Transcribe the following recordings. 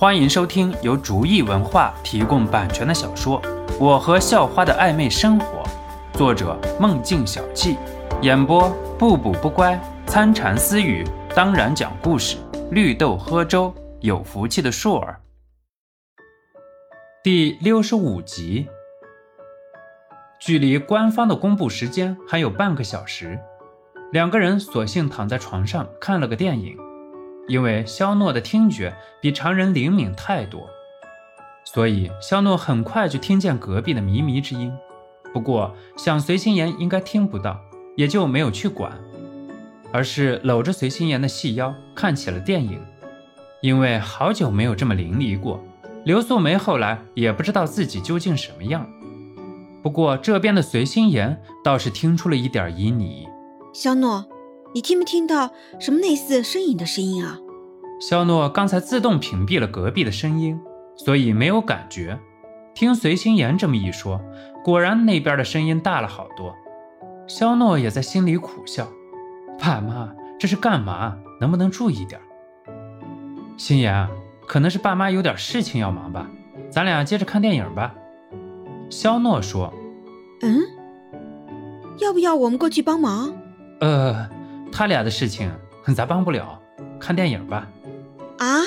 欢迎收听由竹意文化提供版权的小说《我和校花的暧昧生活》，作者梦境小憩，演播不补不乖、参禅私语，当然讲故事，绿豆喝粥，有福气的硕儿。第六十五集，距离官方的公布时间还有半个小时，两个人索性躺在床上看了个电影。因为肖诺的听觉比常人灵敏太多，所以肖诺很快就听见隔壁的靡靡之音。不过想随心言应该听不到，也就没有去管，而是搂着随心言的细腰看起了电影。因为好久没有这么淋漓过，刘素梅后来也不知道自己究竟什么样。不过这边的随心言倒是听出了一点旖旎。肖诺。你听没听到什么类似呻吟的声音啊？肖诺刚才自动屏蔽了隔壁的声音，所以没有感觉。听随心言这么一说，果然那边的声音大了好多。肖诺也在心里苦笑：爸妈这是干嘛？能不能注意点？心言，可能是爸妈有点事情要忙吧，咱俩接着看电影吧。肖诺说：“嗯，要不要我们过去帮忙？”呃。他俩的事情咱帮不了，看电影吧。啊！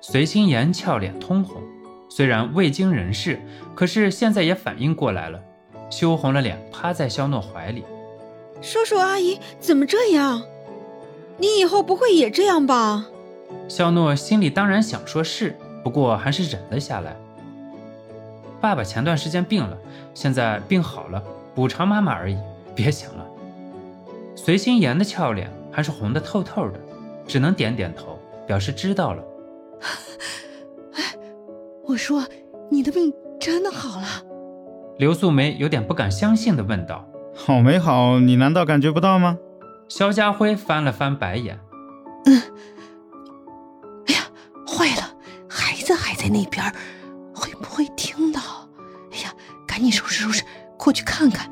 随心言俏脸通红，虽然未经人事，可是现在也反应过来了，羞红了脸，趴在肖诺怀里。叔叔阿姨怎么这样？你以后不会也这样吧？肖诺心里当然想说是，不过还是忍了下来。爸爸前段时间病了，现在病好了，补偿妈妈而已，别想了。随心妍的俏脸还是红的透透的，只能点点头，表示知道了。哎，我说你的病真的好了？刘素梅有点不敢相信的问道：“好没好？你难道感觉不到吗？”肖家辉翻了翻白眼：“嗯，哎呀，坏了，孩子还在那边，会不会听到？哎呀，赶紧收拾收拾，过去看看。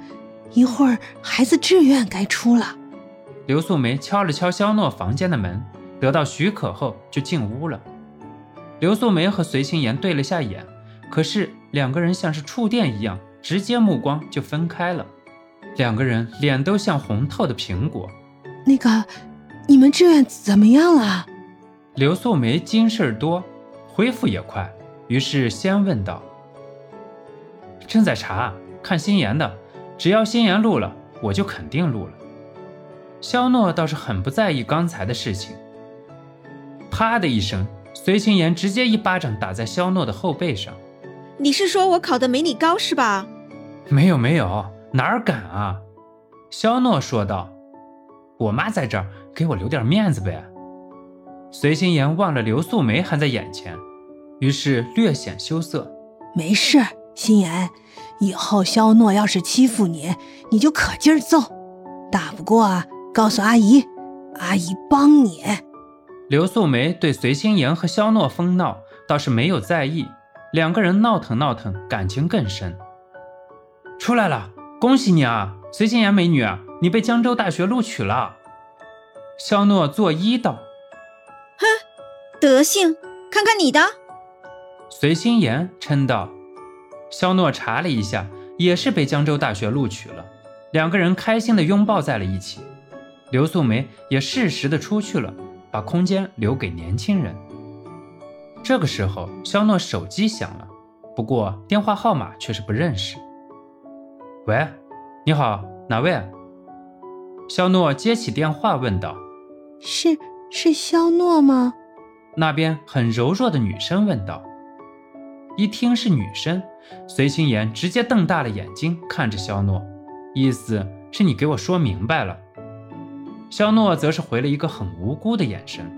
一会儿孩子志愿该出了。”刘素梅敲了敲肖诺房间的门，得到许可后就进屋了。刘素梅和随心言对了下眼，可是两个人像是触电一样，直接目光就分开了。两个人脸都像红透的苹果。那个，你们志愿怎么样了？刘素梅经事儿多，恢复也快，于是先问道：“正在查，看心妍的，只要心妍录了，我就肯定录了。”肖诺倒是很不在意刚才的事情。啪的一声，随心言直接一巴掌打在肖诺的后背上。你是说我考的没你高是吧？没有没有，哪儿敢啊！肖诺说道。我妈在这儿，给我留点面子呗。随心言忘了刘素梅还在眼前，于是略显羞涩。没事，心言，以后肖诺要是欺负你，你就可劲儿揍，打不过啊。告诉阿姨，阿姨帮你。刘素梅对随心妍和肖诺疯闹倒是没有在意，两个人闹腾闹腾，感情更深。出来了，恭喜你啊，随心妍美女，你被江州大学录取了。肖诺作揖道：“哼，德性，看看你的。”随心妍嗔道：“肖诺查了一下，也是被江州大学录取了。”两个人开心的拥抱在了一起。刘素梅也适时的出去了，把空间留给年轻人。这个时候，肖诺手机响了，不过电话号码却是不认识。喂，你好，哪位？肖诺接起电话问道：“是是肖诺吗？”那边很柔弱的女生问道。一听是女生，随心言直接瞪大了眼睛看着肖诺，意思是你给我说明白了。肖诺则是回了一个很无辜的眼神。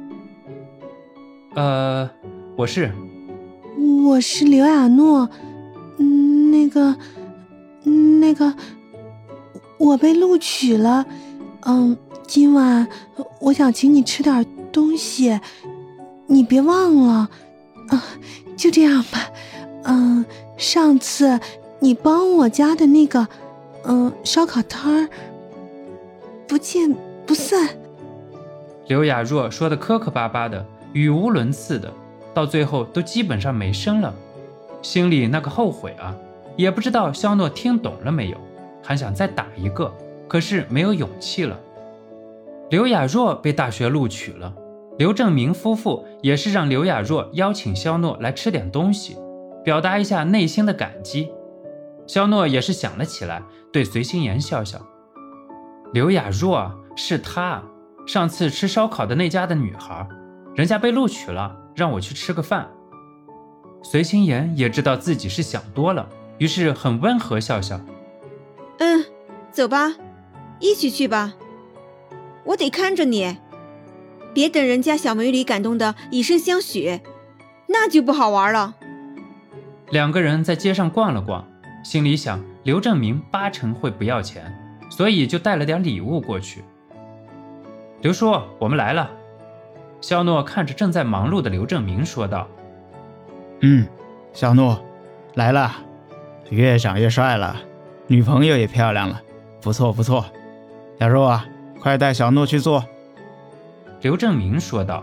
呃，我是，我是刘亚诺，嗯，那个，那个，我被录取了。嗯，今晚我想请你吃点东西，你别忘了。啊，就这样吧。嗯，上次你帮我家的那个，嗯，烧烤摊儿，不见。不算。刘雅若说的磕磕巴巴的，语无伦次的，到最后都基本上没声了，心里那个后悔啊！也不知道肖诺听懂了没有，还想再打一个，可是没有勇气了。刘雅若被大学录取了，刘正明夫妇也是让刘雅若邀请肖诺来吃点东西，表达一下内心的感激。肖诺也是想了起来，对随心言笑笑：“刘雅若是她，上次吃烧烤的那家的女孩，人家被录取了，让我去吃个饭。”随心言也知道自己是想多了，于是很温和笑笑：“嗯，走吧，一起去吧。我得看着你，别等人家小美女感动的以身相许，那就不好玩了。”两个人在街上逛了逛。心里想，刘正明八成会不要钱，所以就带了点礼物过去。刘叔，我们来了。肖诺看着正在忙碌的刘正明说道：“嗯，小诺，来了，越长越帅了，女朋友也漂亮了，不错不错。雅若啊，快带小诺去坐。”刘正明说道。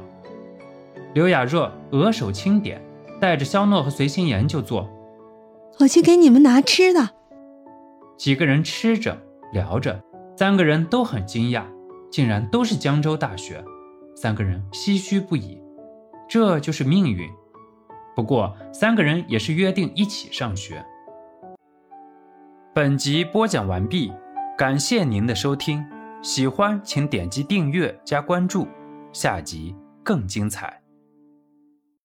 刘雅若额手轻点，带着肖诺和随心妍就坐。我去给你们拿吃的。几个人吃着聊着，三个人都很惊讶，竟然都是江州大学。三个人唏嘘不已，这就是命运。不过三个人也是约定一起上学。本集播讲完毕，感谢您的收听，喜欢请点击订阅加关注，下集更精彩。